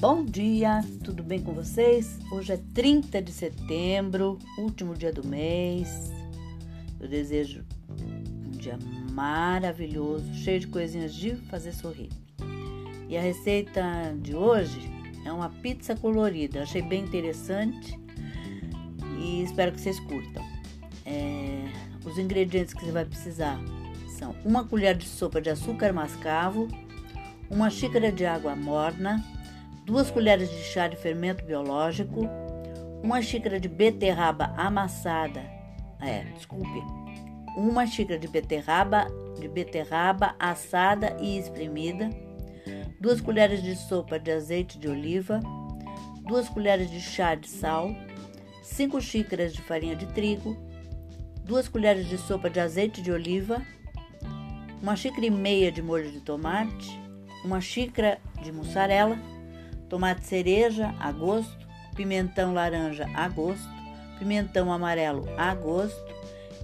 Bom dia, tudo bem com vocês? Hoje é 30 de setembro, último dia do mês. Eu desejo um dia maravilhoso, cheio de coisinhas de fazer sorrir. E a receita de hoje é uma pizza colorida. Achei bem interessante e espero que vocês curtam. É, os ingredientes que você vai precisar são uma colher de sopa de açúcar mascavo, uma xícara de água morna, duas colheres de chá de fermento biológico, uma xícara de beterraba amassada, é, desculpe, uma xícara de beterraba, de beterraba assada e espremida, duas colheres de sopa de azeite de oliva, duas colheres de chá de sal, cinco xícaras de farinha de trigo, duas colheres de sopa de azeite de oliva, uma xícara e meia de molho de tomate, uma xícara de mussarela, tomate cereja a gosto, pimentão laranja a gosto, pimentão amarelo a gosto,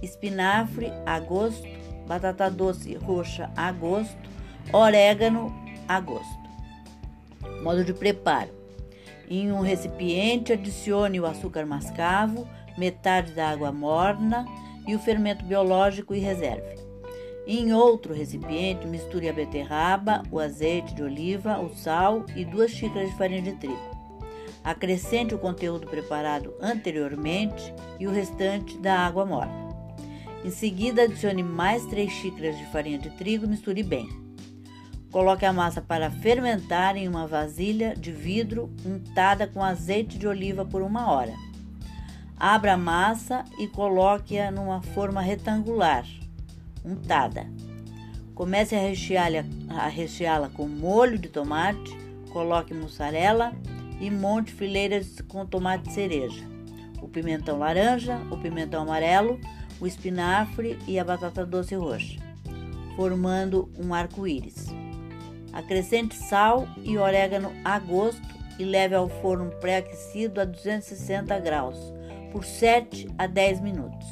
espinafre a gosto, batata doce roxa a gosto, orégano a gosto. Modo de preparo: em um recipiente, adicione o açúcar mascavo, metade da água morna e o fermento biológico e reserve. Em outro recipiente, misture a beterraba, o azeite de oliva, o sal e duas xícaras de farinha de trigo. Acrescente o conteúdo preparado anteriormente e o restante da água morna. Em seguida, adicione mais 3 xícaras de farinha de trigo e misture bem. Coloque a massa para fermentar em uma vasilha de vidro untada com azeite de oliva por uma hora. Abra a massa e coloque-a numa forma retangular untada. Comece a recheá-la recheá com molho de tomate, coloque mussarela e monte fileiras com tomate cereja, o pimentão laranja, o pimentão amarelo, o espinafre e a batata doce roxa, formando um arco-íris. Acrescente sal e orégano a gosto e leve ao forno pré-aquecido a 260 graus por 7 a 10 minutos.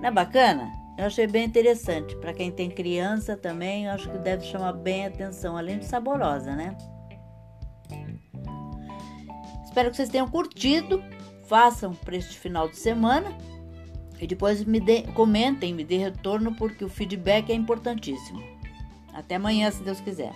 Não é bacana? Eu achei bem interessante. Para quem tem criança também, acho que deve chamar bem atenção, além de saborosa, né? Espero que vocês tenham curtido. Façam para este final de semana e depois me dê, comentem, me dê retorno, porque o feedback é importantíssimo. Até amanhã, se Deus quiser.